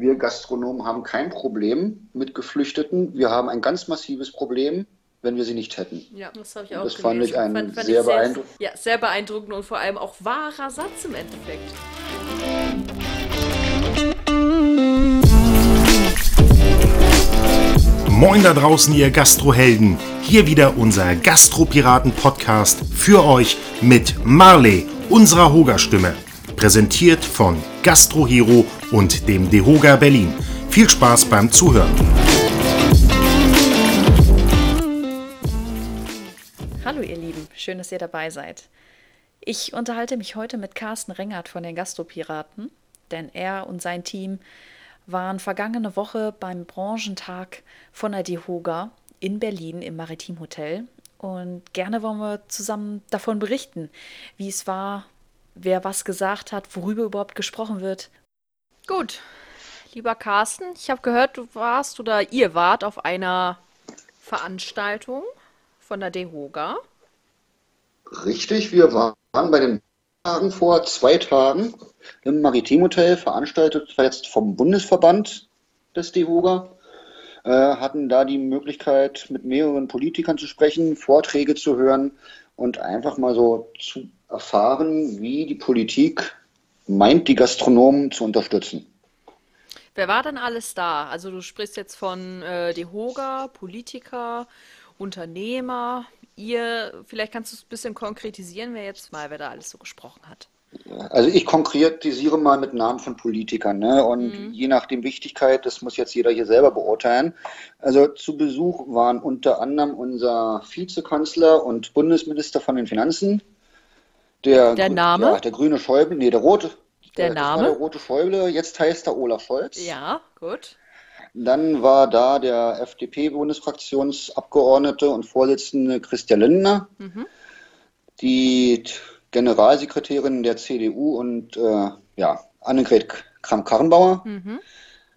wir Gastronomen haben kein Problem mit Geflüchteten. Wir haben ein ganz massives Problem, wenn wir sie nicht hätten. Ja, das habe ich auch Das gelesen. fand ich einen Fand- fand sehr ich beeindruckend- Ja, sehr beeindruckend und vor allem auch wahrer Satz im Endeffekt. Moin da draußen, ihr Gastrohelden. Hier wieder unser Gastropiraten-Podcast für euch mit Marley, unserer Hoga-Stimme. Präsentiert von Gastrohero und dem Dehoga Berlin. Viel Spaß beim Zuhören. Hallo ihr Lieben, schön, dass ihr dabei seid. Ich unterhalte mich heute mit Carsten Rengert von den Gastropiraten, denn er und sein Team waren vergangene Woche beim Branchentag von der DEHOGA in Berlin im Maritimhotel und gerne wollen wir zusammen davon berichten, wie es war, wer was gesagt hat, worüber überhaupt gesprochen wird. Gut, lieber Carsten, ich habe gehört, du warst oder ihr wart auf einer Veranstaltung von der DEHOGA. Richtig, wir waren bei den Tagen vor zwei Tagen im Maritimhotel, veranstaltet jetzt vom Bundesverband des DEHOGA, äh, hatten da die Möglichkeit, mit mehreren Politikern zu sprechen, Vorträge zu hören und einfach mal so zu erfahren, wie die Politik meint, die Gastronomen zu unterstützen. Wer war denn alles da? Also du sprichst jetzt von äh, DEHOGA, Politiker, Unternehmer. Ihr, vielleicht kannst du es ein bisschen konkretisieren, wer jetzt mal, wer da alles so gesprochen hat. Also ich konkretisiere mal mit Namen von Politikern, ne? Und je nach dem Wichtigkeit, das muss jetzt jeder hier selber beurteilen. Also zu Besuch waren unter anderem unser Vizekanzler und Bundesminister von den Finanzen, der, Der Name? Ja, der grüne Schäuble, nee, der rote. Der war Name? Der rote Schäuble, jetzt heißt er Olaf Scholz. Ja, gut. Dann war da der FDP-Bundesfraktionsabgeordnete und Vorsitzende Christian Lindner, die T- Generalsekretärin der CDU und äh, ja, Annegret Kramp-Karrenbauer.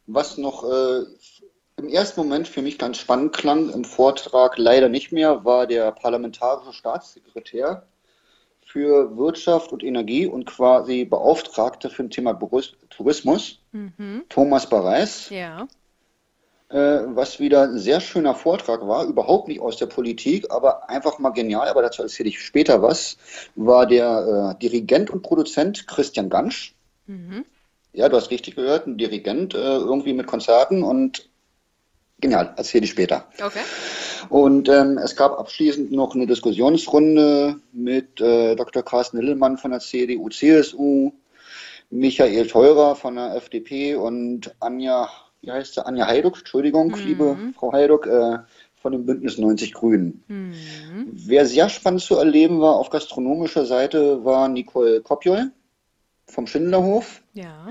Was noch äh, im ersten Moment für mich ganz spannend klang, im Vortrag leider nicht mehr, war der parlamentarische Staatssekretär für Wirtschaft und Energie und quasi Beauftragte für ein Thema Tourismus, Thomas Bareis Ja. äh, was wieder ein sehr schöner Vortrag war, überhaupt nicht aus der Politik, aber einfach mal genial, aber dazu erzähle ich später was, war der äh, Dirigent und Produzent Christian Gansch. Ja, du hast richtig gehört, ein Dirigent äh, irgendwie mit Konzerten und genial, erzähle ich später. Okay. Und ähm, es gab abschließend noch eine Diskussionsrunde mit äh, Dr. Carsten Hillmann von der CDU, CSU, Michael Theurer von der FDP und Anja, wie heißt sie? Anja Heiduck, Entschuldigung, liebe Frau Heiduck, äh, von dem Bündnis 90 Grünen. Wer sehr spannend zu erleben war auf gastronomischer Seite, war Nicole Kopjol vom Schindlerhof. Ja.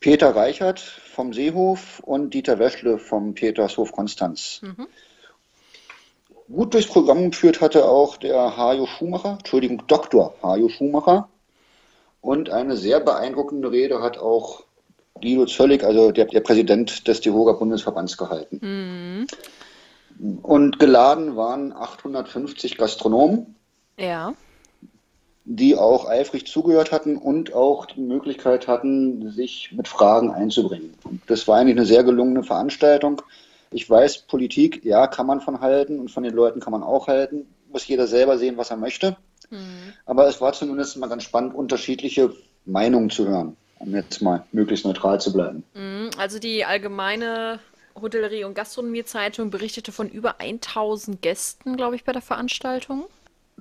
Peter Reichert vom Seehof und Dieter Weschle vom Petershof Konstanz. Gut durchs Programm geführt hatte auch der Hajo Schumacher, Entschuldigung, Dr. Hajo Schumacher. Und eine sehr beeindruckende Rede hat auch Guido Zöllig, also der, der Präsident des DEHOGA Bundesverbands, gehalten. Und geladen waren 850 Gastronomen Ja. Die auch eifrig zugehört hatten und auch die Möglichkeit hatten, sich mit Fragen einzubringen. Und das war eigentlich eine sehr gelungene Veranstaltung. Ich weiß, Politik, ja, kann man von halten und von den Leuten kann man auch halten. Muss jeder selber sehen, was er möchte. Aber es war zumindest mal ganz spannend, unterschiedliche Meinungen zu hören, um jetzt mal möglichst neutral zu bleiben. Mhm, Also die allgemeine Hotellerie- und Gastronomie-Zeitung berichtete von über 1000 Gästen, glaube ich, bei der Veranstaltung.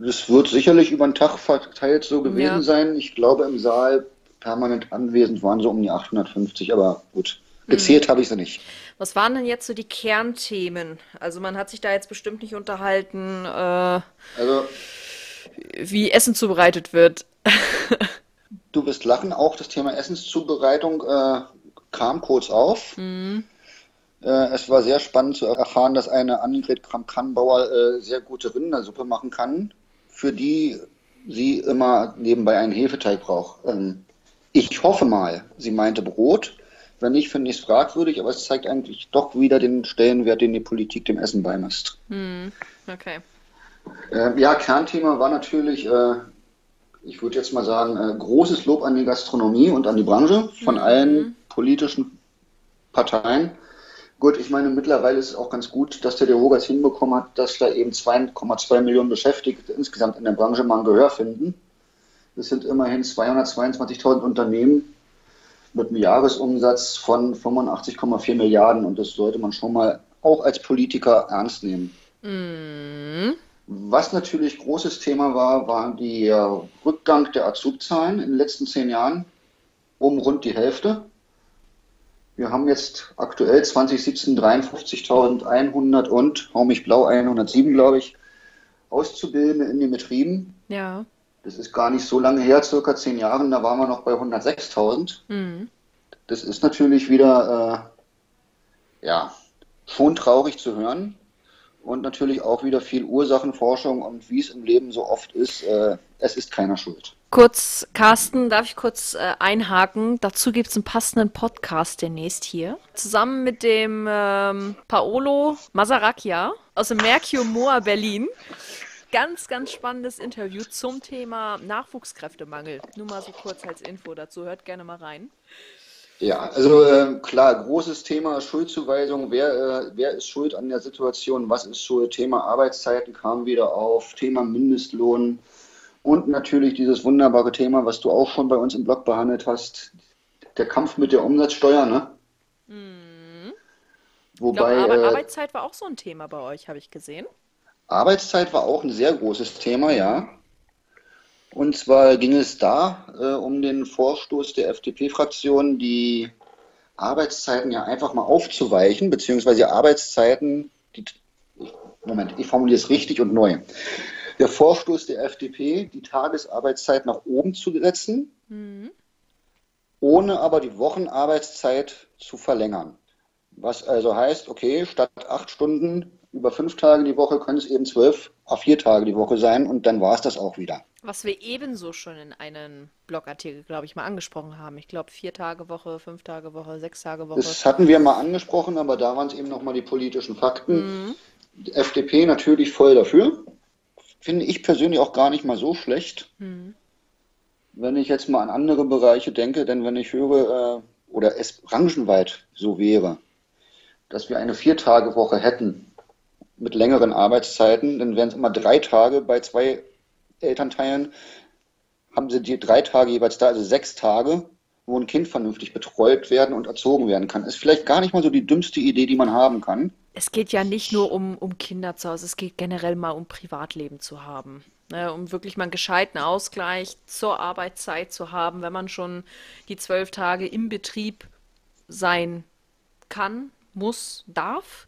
Das wird sicherlich über den Tag verteilt so gewesen Ja. sein. Ich glaube, im Saal permanent anwesend waren so um die 850, aber gut. Gezählt habe ich sie nicht. Was waren denn jetzt so die Kernthemen? Also man hat sich da jetzt bestimmt nicht unterhalten, äh, Also wie Essen zubereitet wird. Du wirst lachen, auch das Thema Essenszubereitung äh, kam kurz auf. Äh, es war sehr spannend zu erfahren, dass eine Annegret Kramp-Karrenbauer äh, sehr gute Rindersuppe machen kann, für die sie immer nebenbei einen Hefeteig braucht. Ähm, ich hoffe mal, sie meinte Brot. Wenn nicht, finde ich es fragwürdig, aber es zeigt eigentlich doch wieder den Stellenwert, den die Politik dem Essen beimisst. Okay. Äh, ja, Kernthema war natürlich, äh, ich würde jetzt mal sagen, äh, großes Lob an die Gastronomie und an die Branche von allen politischen Parteien. Gut, ich meine, mittlerweile ist es auch ganz gut, dass der DeHoga es hinbekommen hat, dass da eben 2,2 Millionen Beschäftigte insgesamt in der Branche mal ein Gehör finden. Das sind immerhin 222.000 Unternehmen mit einem Jahresumsatz von 85,4 Milliarden und das sollte man schon mal auch als Politiker ernst nehmen. Mm. Was natürlich großes Thema war, war der Rückgang der Azub-Zahlen in den letzten zehn Jahren um rund die Hälfte. Wir haben jetzt aktuell 2017 53.100 und, hau mich blau, 107, glaube ich, Auszubildende in den Betrieben. Ja. Das ist gar nicht so lange her, circa zehn Jahren, da waren wir noch bei 106.000. Mhm. Das ist natürlich wieder, äh, ja, schon traurig zu hören und natürlich auch wieder viel Ursachenforschung und wie es im Leben so oft ist, äh, es ist keiner schuld. Kurz, Carsten, darf ich kurz äh, einhaken? Dazu gibt es einen passenden Podcast demnächst hier. Zusammen mit dem ähm, Paolo Masaracchia aus dem Mercure Moa Berlin. Ganz, ganz spannendes Interview zum Thema Nachwuchskräftemangel. Nur mal so kurz als Info dazu. Hört gerne mal rein. Ja, also äh, klar, großes Thema Schuldzuweisung. Wer, äh, wer ist schuld an der Situation? Was ist schuld? Thema Arbeitszeiten kam wieder auf, Thema Mindestlohn und natürlich dieses wunderbare Thema, was du auch schon bei uns im Blog behandelt hast, der Kampf mit der Umsatzsteuer, ne? Mhm. Wobei, ich glaub, Ar äh, Arbeitszeit war auch so ein Thema bei euch, habe ich gesehen. Arbeitszeit war auch ein sehr großes Thema, ja. Und zwar ging es da äh, um den Vorstoß der FDP-Fraktion, die Arbeitszeiten ja einfach mal aufzuweichen, beziehungsweise Arbeitszeiten, die, Moment, ich formuliere es richtig und neu der Vorstoß der FDP, die Tagesarbeitszeit nach oben zu setzen, mhm. ohne aber die Wochenarbeitszeit zu verlängern. Was also heißt, okay, statt acht Stunden über fünf Tage die Woche können es eben zwölf auf vier Tage die Woche sein und dann war es das auch wieder. Was wir ebenso schon in einem Blogartikel, glaube ich, mal angesprochen haben. Ich glaube, vier Tage Woche, fünf Tage Woche, sechs Tage Woche. Das hatten wir mal angesprochen, aber da waren es eben nochmal die politischen Fakten. Mhm. Die FDP natürlich voll dafür finde ich persönlich auch gar nicht mal so schlecht. Mhm. Wenn ich jetzt mal an andere Bereiche denke, denn wenn ich höre, äh, oder es branchenweit so wäre, dass wir eine Viertagewoche hätten mit längeren Arbeitszeiten, dann wären es immer drei Tage bei zwei Elternteilen, haben sie die drei Tage jeweils da, also sechs Tage, wo ein Kind vernünftig betreut werden und erzogen werden kann. Ist vielleicht gar nicht mal so die dümmste Idee, die man haben kann es geht ja nicht nur um, um Kinder zu Hause, es geht generell mal um Privatleben zu haben. Ne, um wirklich mal einen gescheiten Ausgleich zur Arbeitszeit zu haben, wenn man schon die zwölf Tage im Betrieb sein kann, muss, darf,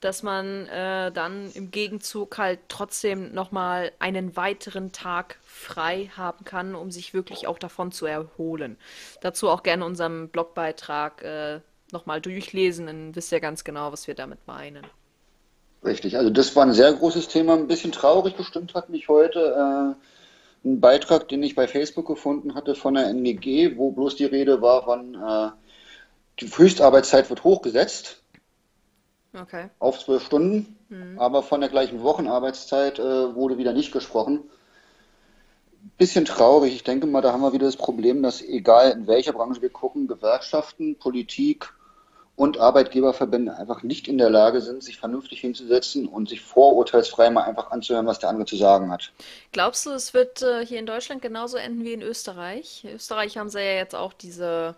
dass man äh, dann im Gegenzug halt trotzdem nochmal einen weiteren Tag frei haben kann, um sich wirklich auch davon zu erholen. Dazu auch gerne unserem Blogbeitrag äh, nochmal durchlesen, dann wisst ihr ganz genau, was wir damit meinen. Richtig, also das war ein sehr großes Thema, ein bisschen traurig bestimmt hat mich heute äh, ein Beitrag, den ich bei Facebook gefunden hatte von der NGG, wo bloß die Rede war, wann äh, die Höchstarbeitszeit wird hochgesetzt. Okay. Auf zwölf Stunden, mhm. aber von der gleichen Wochenarbeitszeit äh, wurde wieder nicht gesprochen. Bisschen traurig. Ich denke mal, da haben wir wieder das Problem, dass egal in welcher Branche wir gucken, Gewerkschaften, Politik, und Arbeitgeberverbände einfach nicht in der Lage sind, sich vernünftig hinzusetzen und sich vorurteilsfrei mal einfach anzuhören, was der andere zu sagen hat. Glaubst du, es wird äh, hier in Deutschland genauso enden wie in Österreich? In Österreich haben sie ja jetzt auch diese,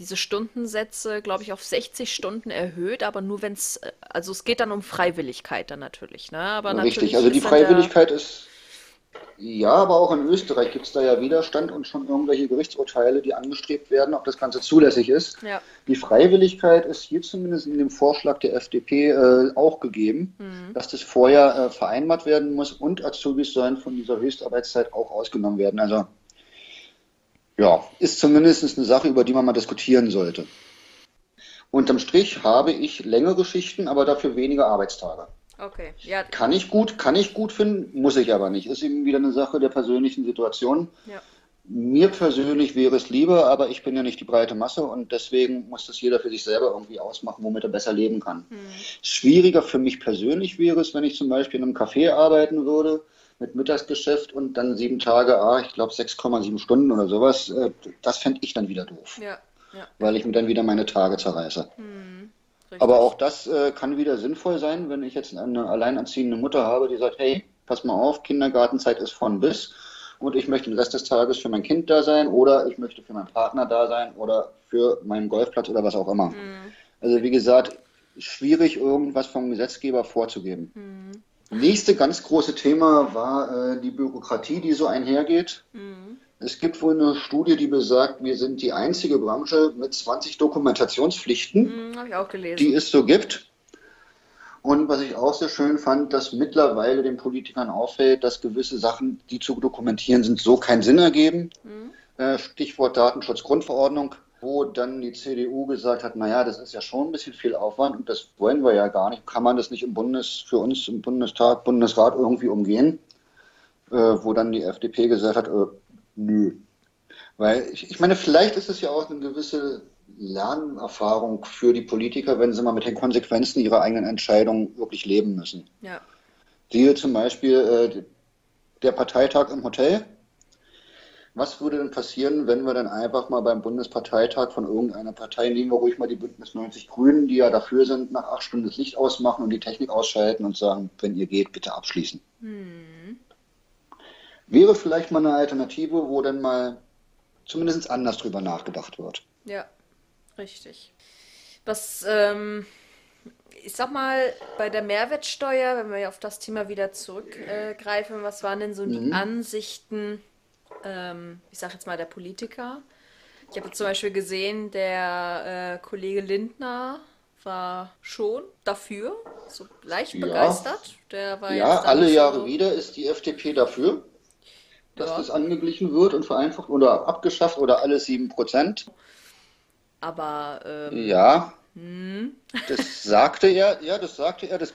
diese Stundensätze, glaube ich, auf 60 Stunden erhöht, aber nur wenn es, äh, also es geht dann um Freiwilligkeit dann natürlich, ne? Aber Richtig, also die Freiwilligkeit ist ja, aber auch in Österreich gibt es da ja Widerstand und schon irgendwelche Gerichtsurteile, die angestrebt werden, ob das Ganze zulässig ist. Ja. Die Freiwilligkeit ist hier zumindest in dem Vorschlag der FDP äh, auch gegeben, mhm. dass das vorher äh, vereinbart werden muss und Azubis sollen von dieser Höchstarbeitszeit auch ausgenommen werden. Also ja, ist zumindest eine Sache, über die man mal diskutieren sollte. Unterm Strich habe ich längere Schichten, aber dafür weniger Arbeitstage. Okay, ja. Kann ich gut, kann ich gut finden, muss ich aber nicht. Ist eben wieder eine Sache der persönlichen Situation. Ja. Mir persönlich wäre es lieber, aber ich bin ja nicht die breite Masse und deswegen muss das jeder für sich selber irgendwie ausmachen, womit er besser leben kann. Hm. Schwieriger für mich persönlich wäre es, wenn ich zum Beispiel in einem Café arbeiten würde mit Mittagsgeschäft und dann sieben Tage, ah, ich glaube 6,7 Stunden oder sowas. Äh, das fände ich dann wieder doof. Ja. ja. weil ich mir dann wieder meine Tage zerreiße. Hm, Aber auch das äh, kann wieder sinnvoll sein, wenn ich jetzt eine alleinerziehende Mutter habe, die sagt, hey, pass mal auf, Kindergartenzeit ist von bis und ich möchte den Rest des Tages für mein Kind da sein oder ich möchte für meinen Partner da sein oder für meinen Golfplatz oder was auch immer. Mhm. Also wie gesagt, schwierig irgendwas vom Gesetzgeber vorzugeben. Mhm. Nächste ganz große Thema war äh, die Bürokratie, die so einhergeht. Mhm. Es gibt wohl eine Studie, die besagt, wir sind die einzige Branche mit 20 Dokumentationspflichten, mhm, die es so gibt. Und was ich auch sehr schön fand, dass mittlerweile den Politikern auffällt, dass gewisse Sachen, die zu dokumentieren sind, so keinen Sinn ergeben. Mhm. Stichwort Datenschutzgrundverordnung, wo dann die CDU gesagt hat, naja, das ist ja schon ein bisschen viel Aufwand und das wollen wir ja gar nicht. Kann man das nicht im Bundes, für uns im Bundestag, Bundesrat irgendwie umgehen? Äh, wo dann die FDP gesagt hat, äh, nö. Weil ich, ich meine, vielleicht ist es ja auch eine gewisse Lernerfahrung für die Politiker, wenn sie mal mit den Konsequenzen ihrer eigenen Entscheidungen wirklich leben müssen. Ja. Siehe zum Beispiel äh, der Parteitag im Hotel. Was würde denn passieren, wenn wir dann einfach mal beim Bundesparteitag von irgendeiner Partei, nehmen wir ruhig mal die Bündnis 90 Grünen, die ja dafür sind, nach acht Stunden das Licht ausmachen und die Technik ausschalten und sagen, wenn ihr geht, bitte abschließen. Hm. Wäre vielleicht mal eine Alternative, wo dann mal zumindest anders drüber nachgedacht wird. Ja. Richtig. Was, ähm, ich sag mal, bei der Mehrwertsteuer, wenn wir auf das Thema wieder zurückgreifen, äh, was waren denn so mhm. die Ansichten, ähm, ich sag jetzt mal, der Politiker? Ich habe zum Beispiel gesehen, der äh, Kollege Lindner war schon dafür, so leicht ja. begeistert. Der war ja, alle Jahre so wieder ist die FDP dafür, dass ja. das angeglichen wird und vereinfacht oder abgeschafft oder alle 7 Prozent. Aber. Ähm, ja. Hm. Das sagte er, ja, das sagte er. Das,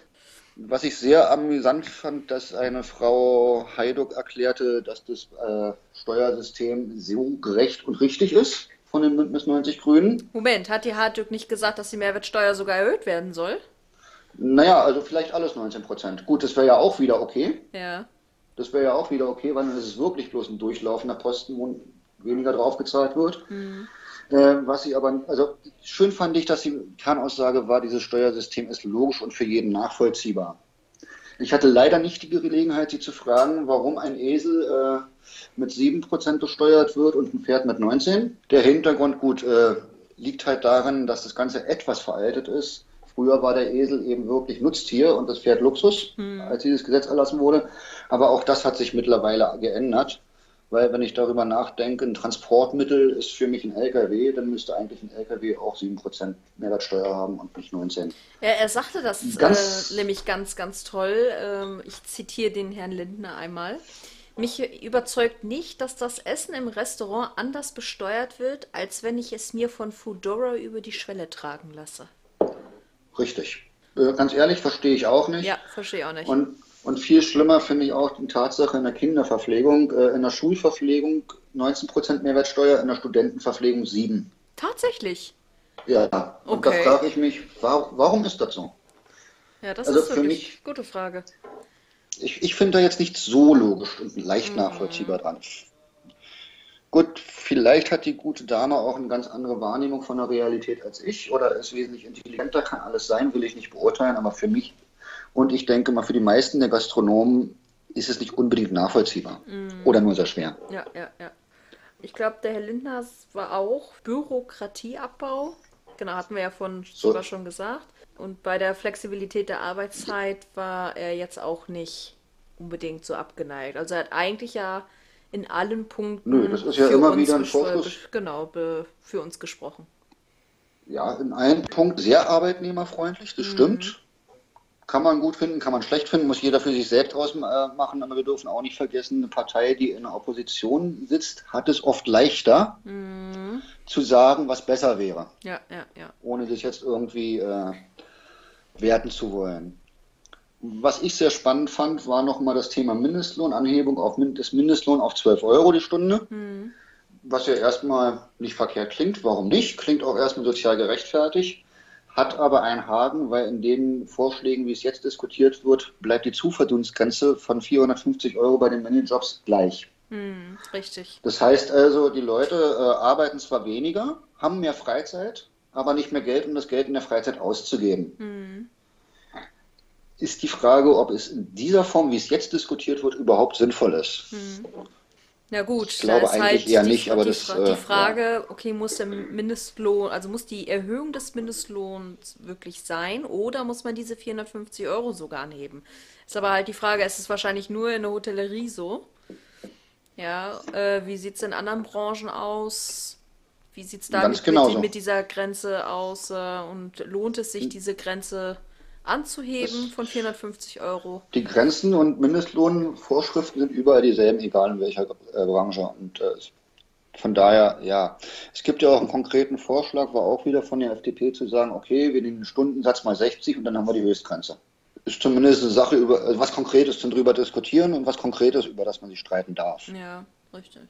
was ich sehr amüsant fand, dass eine Frau Heiduck erklärte, dass das äh, Steuersystem so gerecht und richtig ist von den Bündnis 90 Grünen. Moment, hat die Hartwig nicht gesagt, dass die Mehrwertsteuer sogar erhöht werden soll? Naja, also vielleicht alles 19 Prozent. Gut, das wäre ja auch wieder okay. Ja. Das wäre ja auch wieder okay, weil dann ist es wirklich bloß ein durchlaufender Posten, wo weniger drauf gezahlt wird. Mhm. Äh, was sie aber, also schön fand ich, dass die Kernaussage war, dieses Steuersystem ist logisch und für jeden nachvollziehbar. Ich hatte leider nicht die Gelegenheit, sie zu fragen, warum ein Esel äh, mit 7% besteuert wird und ein Pferd mit 19%. Der Hintergrund, gut, äh, liegt halt darin, dass das Ganze etwas veraltet ist. Früher war der Esel eben wirklich Nutztier und das Pferd Luxus, hm. als dieses Gesetz erlassen wurde. Aber auch das hat sich mittlerweile geändert. Weil wenn ich darüber nachdenke, ein Transportmittel ist für mich ein LKW, dann müsste eigentlich ein LKW auch 7% Mehrwertsteuer haben und nicht 19. Ja, er sagte das ganz, äh, nämlich ganz, ganz toll. Ähm, ich zitiere den Herrn Lindner einmal. Mich überzeugt nicht, dass das Essen im Restaurant anders besteuert wird, als wenn ich es mir von Foodora über die Schwelle tragen lasse. Richtig. Äh, ganz ehrlich, verstehe ich auch nicht. Ja, verstehe auch nicht. Und und viel schlimmer finde ich auch die Tatsache in der Kinderverpflegung, äh, in der Schulverpflegung 19% Mehrwertsteuer, in der Studentenverpflegung 7%. Tatsächlich? Ja, und okay. da frage ich mich, warum, ist das so? Ja, das also ist für mich gute Frage. Ich, ich finde da jetzt nicht so logisch und leicht mhm. nachvollziehbar dran. Gut, vielleicht hat die gute Dame auch eine ganz andere Wahrnehmung von der Realität als ich oder ist wesentlich intelligenter, kann alles sein, will ich nicht beurteilen, aber für mich und ich denke mal, für die meisten der Gastronomen ist es nicht unbedingt nachvollziehbar mm. oder nur sehr schwer. Ja, ja, ja. Ich glaube, der Herr Lindner war auch Bürokratieabbau. Genau, hatten wir ja von so. sogar schon gesagt. Und bei der Flexibilität der Arbeitszeit war er jetzt auch nicht unbedingt so abgeneigt. Also er hat eigentlich ja in allen Punkten. Nö, das ist ja immer wieder ein Fokus. Genau, für uns gesprochen. Ja, in einem Punkt sehr arbeitnehmerfreundlich, das mhm. stimmt. Kann man gut finden, kann man schlecht finden, muss jeder für sich selbst ausmachen, aber wir dürfen auch nicht vergessen, eine Partei, die in der Opposition sitzt, hat es oft leichter mhm. zu sagen, was besser wäre. Ja, ja, ja. Ohne sich jetzt irgendwie äh, werten zu wollen. Was ich sehr spannend fand, war nochmal das Thema Mindestlohn, Anhebung auf des Mindestlohn auf 12 Euro die Stunde. Mhm. Was ja erstmal nicht verkehrt klingt. Warum nicht? Klingt auch erstmal sozial gerechtfertigt hat aber einen Haken, weil in den Vorschlägen, wie es jetzt diskutiert wird, bleibt die Zuverdienstgrenze von 450 Euro bei den Minijobs gleich. Hm, richtig. Das heißt also, die Leute äh, arbeiten zwar weniger, haben mehr Freizeit, aber nicht mehr Geld, um das Geld in der Freizeit auszugeben. Mhm. Ist die Frage, ob es in dieser Form, wie es jetzt diskutiert wird, überhaupt sinnvoll ist. Mhm. Ja gut, ich glaube eigentlich halt eher die, nicht, aber die, das die äh, Frage, ja. okay, muss der Mindestlohn, also muss die Erhöhung des Mindestlohns wirklich sein oder muss man diese 450 Euro sogar anheben? Ist aber halt die Frage, ist es wahrscheinlich nur in der Hotellerie so? Ja, äh, wie sieht es in anderen Branchen aus? Wie sieht es da mit, mit, mit, dieser Grenze aus? Äh, und lohnt es sich, hm. diese Grenze anzuheben von 450 Euro. Die Grenzen und Mindestlohnvorschriften sind überall dieselben, egal in welcher äh, Branche. Und äh, von daher, ja, es gibt ja auch einen konkreten Vorschlag, war auch wieder von der FDP zu sagen, okay, wir nehmen den Stundensatz mal 60 und dann haben wir die Höchstgrenze. Ist zumindest eine Sache über also was Konkretes zum drüber diskutieren und was Konkretes, über das man sich streiten darf. Ja, richtig.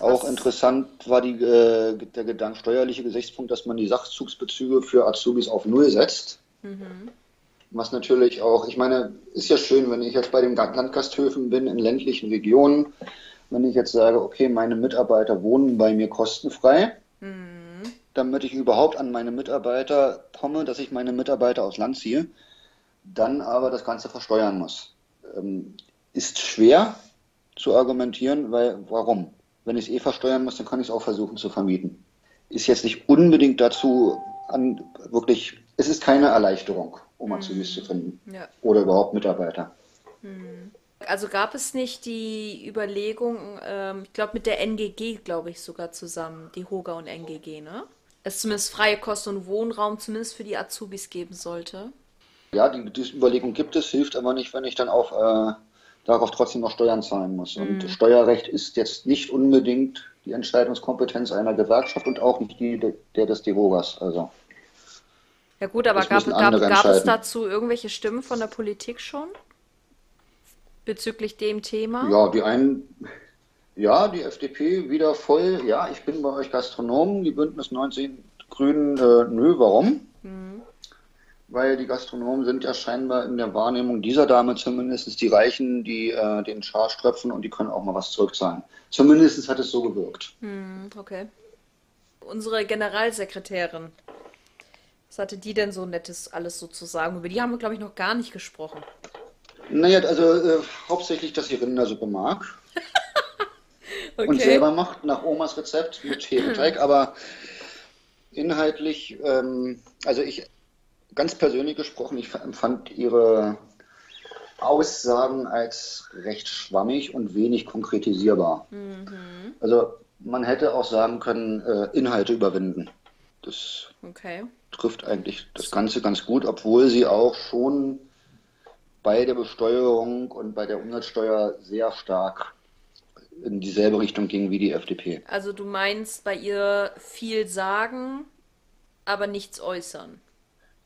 Auch was? interessant war die, äh, der Gedanke, steuerliche Gesichtspunkt, dass man die Sachzugsbezüge für Azubis auf Null setzt. Mhm. Was natürlich auch, ich meine, ist ja schön, wenn ich jetzt bei den Landgasthöfen bin in ländlichen Regionen, wenn ich jetzt sage, okay, meine Mitarbeiter wohnen bei mir kostenfrei, mhm. damit ich überhaupt an meine Mitarbeiter komme, dass ich meine Mitarbeiter aus Land ziehe, dann aber das Ganze versteuern muss. Ähm, ist schwer zu argumentieren, weil warum? Wenn ich es eh versteuern muss, dann kann ich es auch versuchen zu vermieten. Ist jetzt nicht unbedingt dazu an, wirklich es ist keine Erleichterung, um Azubis zu finden. Ja. Oder überhaupt Mitarbeiter. Hm. Also gab es nicht die Überlegung, ähm, ich glaube mit der NGG, glaube ich, sogar zusammen, die Hoga und NGG, ne? Es zumindest freie Kosten und Wohnraum zumindest für die Azubis geben sollte. Ja, die, diese Überlegung gibt es, hilft aber nicht, wenn ich dann auch äh, darauf trotzdem noch Steuern zahlen muss. Mhm. Und Steuerrecht ist jetzt nicht unbedingt die Entscheidungskompetenz einer Gewerkschaft und auch nicht die der des Devogas. Also. Ja gut, aber gab, gab, gab es dazu irgendwelche Stimmen von der Politik schon? Bezüglich dem Thema? Ja, die einen, ja, die FDP wieder voll, ja, ich bin bei euch Gastronomen, die Bündnis 19 Grünen, äh, nö, warum? Mhm. Weil die Gastronomen sind ja scheinbar in der Wahrnehmung dieser Dame zumindest die Reichen, die äh, den Charge tröpfen und die können auch mal was zurückzahlen. Zumindest hat es so gewirkt. Mhm, okay. Unsere Generalsekretärin was hatte die denn so Nettes alles so zu sagen? Über die haben wir, glaube ich, noch gar nicht gesprochen. Naja, also äh, hauptsächlich, dass sie Rindersuppe mag. okay. Und selber macht, nach Omas Rezept mit Hefeteig. aber inhaltlich, ähm, also ich, ganz persönlich gesprochen, ich empfand ihre Aussagen als recht schwammig und wenig konkretisierbar. Mhm. Also man hätte auch sagen können, äh, Inhalte überwinden. Das okay trifft eigentlich das Ganze ganz gut, obwohl sie auch schon bei der Besteuerung und bei der Umsatzsteuer sehr stark in dieselbe Richtung ging wie die FDP. Also du meinst bei ihr viel sagen, aber nichts äußern.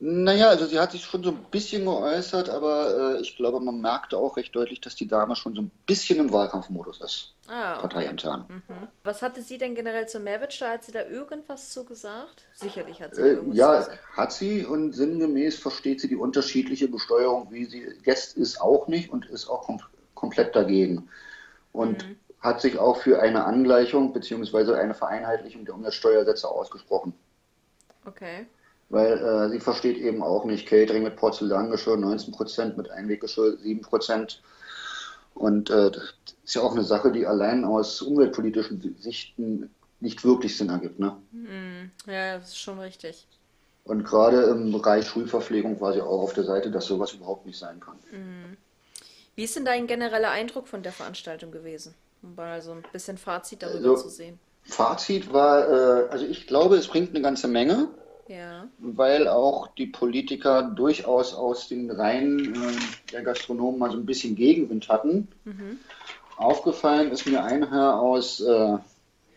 Naja, also sie hat sich schon so ein bisschen geäußert, aber äh, ich glaube, man merkte auch recht deutlich, dass die Dame schon so ein bisschen im Wahlkampfmodus ist. Ah, okay. Parteiintern. Mhm. Was hatte sie denn generell zur Mehrwertsteuer? Hat sie da irgendwas zu gesagt? Sicherlich hat sie äh, irgendwas Ja, gesagt. hat sie und sinngemäß versteht sie die unterschiedliche Besteuerung, wie sie jetzt ist, auch nicht und ist auch kom komplett dagegen. Und mhm. hat sich auch für eine Angleichung bzw. eine Vereinheitlichung der Umsatzsteuersätze ausgesprochen. Okay weil äh, sie versteht eben auch nicht Catering mit Porzellangeschirr 19%, mit Einweggeschirr 7%. Und äh, das ist ja auch eine Sache, die allein aus umweltpolitischen Sichten nicht wirklich Sinn ergibt. Ne? Mm, ja, das ist schon richtig. Und gerade im Bereich Schulverpflegung war sie auch auf der Seite, dass sowas überhaupt nicht sein kann. Mm. Wie ist denn dein genereller Eindruck von der Veranstaltung gewesen? Um mal so ein bisschen Fazit darüber also, zu sehen. Fazit war, äh, also ich glaube, es bringt eine ganze Menge. Ja. Weil auch die Politiker durchaus aus den Reihen äh, der Gastronomen mal so ein bisschen Gegenwind hatten. Mhm. Aufgefallen ist mir ein Herr aus äh,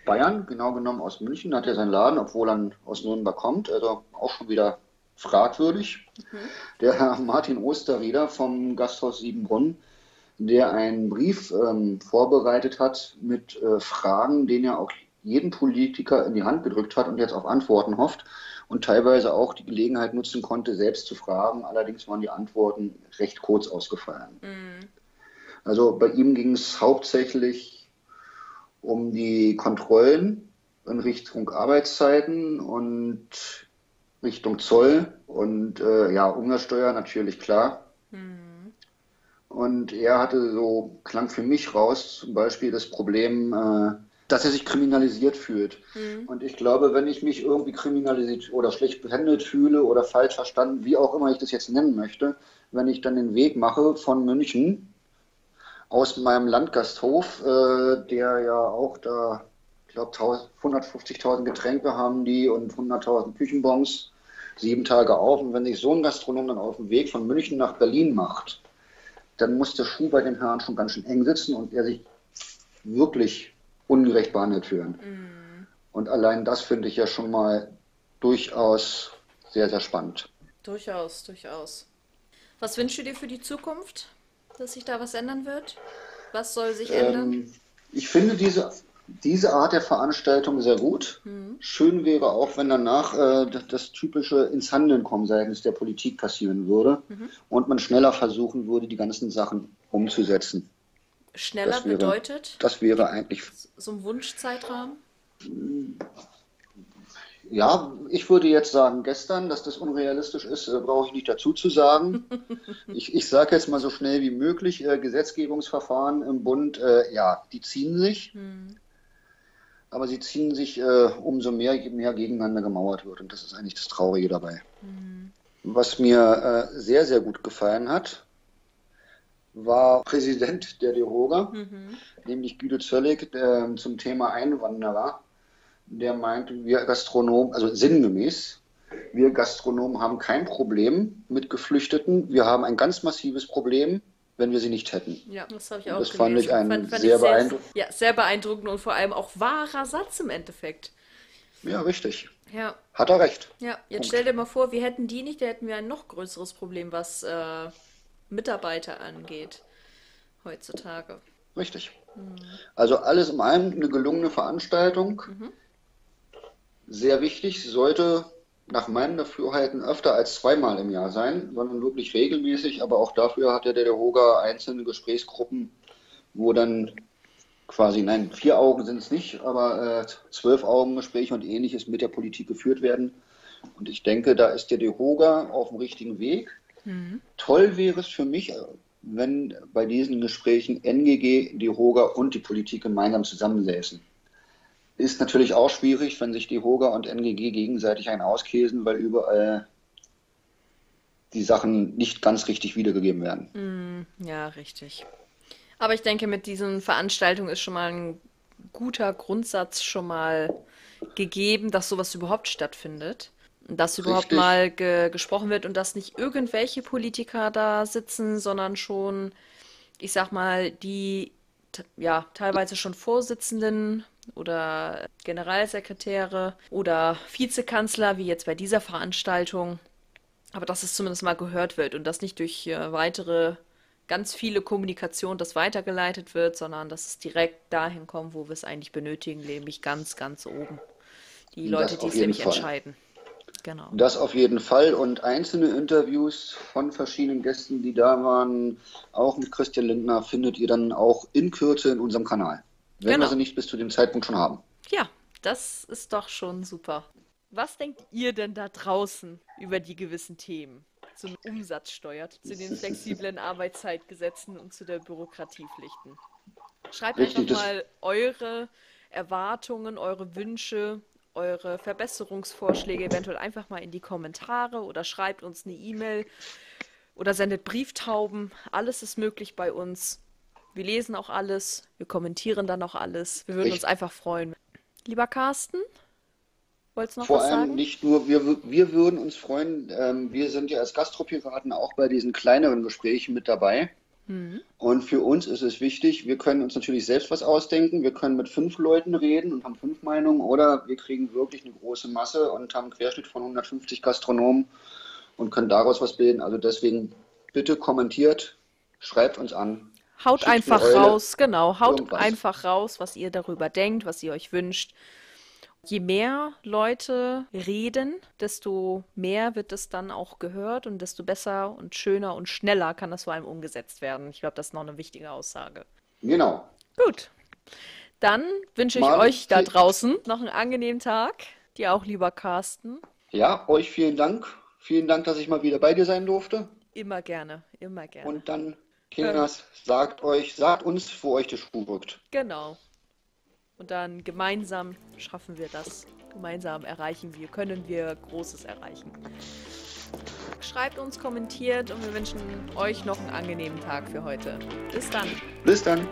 Bayern, genau genommen aus München, hat er seinen Laden, obwohl er aus Nürnberg kommt, also auch schon wieder fragwürdig. Mhm. Der Herr Martin Osterrieder vom Gasthaus Siebenbrunn, der einen Brief ähm, vorbereitet hat mit äh, Fragen, den er auch jeden Politiker in die Hand gedrückt hat und jetzt auf Antworten hofft und teilweise auch die Gelegenheit nutzen konnte, selbst zu fragen. Allerdings waren die Antworten recht kurz ausgefallen. Mhm. Also bei ihm ging es hauptsächlich um die Kontrollen in Richtung Arbeitszeiten und Richtung Zoll und äh, ja, Umsatzsteuer natürlich klar. Mhm. Und er hatte so, klang für mich raus, zum Beispiel das Problem, äh, dass er sich kriminalisiert fühlt. Mhm. Und ich glaube, wenn ich mich irgendwie kriminalisiert oder schlecht behandelt fühle oder falsch verstanden, wie auch immer ich das jetzt nennen möchte, wenn ich dann den Weg mache von München aus meinem Landgasthof, äh, der ja auch da, ich glaube, 150.000 Getränke haben die und 100.000 Küchenbons, sieben Tage auf. Und wenn sich so ein Gastronom dann auf dem Weg von München nach Berlin macht, dann muss der Schuh bei den Herren schon ganz schön eng sitzen und er sich wirklich ungerecht behandelt fühlen. Mhm. Und allein das finde ich ja schon mal durchaus sehr, sehr spannend. Durchaus, durchaus. Was wünschst du dir für die Zukunft, dass sich da was ändern wird? Was soll sich ähm, ändern? Ich finde diese, diese Art der Veranstaltung sehr gut. Mhm. Schön wäre auch, wenn danach äh, das, das, typische ins Handeln kommen seitens der Politik passieren würde mhm. und man schneller versuchen würde, die ganzen Sachen umzusetzen. Schneller das wäre, bedeutet? Das wäre eigentlich. So ein Wunschzeitrahmen? Ja, ich würde jetzt sagen, gestern, dass das unrealistisch ist, äh, brauche ich nicht dazu zu sagen. ich ich sage jetzt mal so schnell wie möglich, äh, Gesetzgebungsverfahren im Bund, äh, ja, die ziehen sich. Hm. Aber sie ziehen sich äh, umso mehr, je mehr gegeneinander gemauert wird. Und das ist eigentlich das Traurige dabei. Hm. Was mir äh, sehr, sehr gut gefallen hat, war Präsident der DEHOGA, mhm. nämlich Guido Zöllig, der, zum Thema Einwanderer. Der meint, wir Gastronomen, also sinngemäß, wir Gastronomen haben kein Problem mit Geflüchteten. Wir haben ein ganz massives Problem, wenn wir sie nicht hätten. Ja, das habe ich auch Das gelesen. fand ich einen fand, fand sehr, beeindruckend. Ja, sehr beeindruckend und vor allem auch wahrer Satz im Endeffekt. Ja, richtig. Ja. Hat er recht. Ja, jetzt Punkt. stell dir mal vor, wir hätten die nicht, da hätten wir ein noch größeres Problem, was äh, Mitarbeiter angeht heutzutage. Richtig. Mhm. Also alles in allem eine gelungene Veranstaltung. Mhm. Sehr wichtig, sie sollte nach meinem Dafürhalten öfter als zweimal im Jahr sein, sondern wirklich regelmäßig. Aber auch dafür hat ja der, der Hoga einzelne Gesprächsgruppen, wo dann quasi, nein, vier Augen sind es nicht, aber äh, zwölf Augen Gespräche und ähnliches mit der Politik geführt werden. Und ich denke, da ist der DeHoga auf dem richtigen Weg. Mhm. Toll wäre es für mich, wenn bei diesen Gesprächen NGG, die Hoga und die Politik gemeinsam zusammensäßen. Ist natürlich auch schwierig, wenn sich die Hoga und NGG gegenseitig einen auskäsen, weil überall die Sachen nicht ganz richtig wiedergegeben werden. Mm, ja, richtig. Aber ich denke, mit diesen Veranstaltungen ist schon mal ein guter Grundsatz schon mal gegeben, dass sowas überhaupt stattfindet dass überhaupt Richtig. mal ge gesprochen wird und dass nicht irgendwelche Politiker da sitzen, sondern schon, ich sag mal, die ja teilweise schon Vorsitzenden oder Generalsekretäre oder Vizekanzler, wie jetzt bei dieser Veranstaltung. Aber dass es zumindest mal gehört wird und dass nicht durch äh, weitere ganz viele Kommunikation das weitergeleitet wird, sondern dass es direkt dahin kommt, wo wir es eigentlich benötigen, nämlich ganz, ganz oben. Die Leute, die es nämlich Fall. entscheiden. Genau. Das auf jeden Fall und einzelne Interviews von verschiedenen Gästen, die da waren, auch mit Christian Lindner, findet ihr dann auch in Kürze in unserem Kanal. Wenn genau. wir sie nicht bis zu dem Zeitpunkt schon haben. Ja, das ist doch schon super. Was denkt ihr denn da draußen über die gewissen Themen? Zum Umsatzsteuer, zu den flexiblen Arbeitszeitgesetzen und zu der Bürokratiepflichten. Schreibt Richtig, einfach mal eure Erwartungen, eure Wünsche eure Verbesserungsvorschläge eventuell einfach mal in die Kommentare oder schreibt uns eine E-Mail oder sendet Brieftauben. Alles ist möglich bei uns. Wir lesen auch alles, wir kommentieren dann auch alles. Wir würden ich uns einfach freuen. Lieber Carsten, wolltest du noch Vor was allem sagen? nicht nur, wir, wir würden uns freuen, ähm, wir sind ja als Gastropiraten auch bei diesen kleineren Gesprächen mit dabei. Mhm. Und für uns ist es wichtig, wir können uns natürlich selbst was ausdenken. Wir können mit fünf Leuten reden und haben fünf Meinungen oder wir kriegen wirklich eine große Masse und haben einen Querschnitt von 150 Gastronomen und können daraus was bilden. Also deswegen bitte kommentiert, schreibt uns an. Haut einfach raus, genau. Haut irgendwas. einfach raus, was ihr darüber denkt, was ihr euch wünscht. Je mehr Leute reden, desto mehr wird es dann auch gehört und desto besser und schöner und schneller kann das vor allem umgesetzt werden. Ich glaube, das ist noch eine wichtige Aussage. Genau. Gut. Dann wünsche ich Mal euch da draußen noch einen angenehmen Tag. Dir auch, lieber Carsten. Ja, euch vielen Dank. Vielen Dank, dass ich mal wieder bei dir sein durfte. Immer gerne, immer gerne. Und dann, Kinders, ähm, sagt euch, sagt uns, wo euch der Schuh drückt. Genau. Und dann gemeinsam schaffen wir das. Gemeinsam erreichen wir, können wir Großes erreichen. Schreibt uns, kommentiert und wir wünschen euch noch einen angenehmen Tag für heute. Bis dann. Bis dann.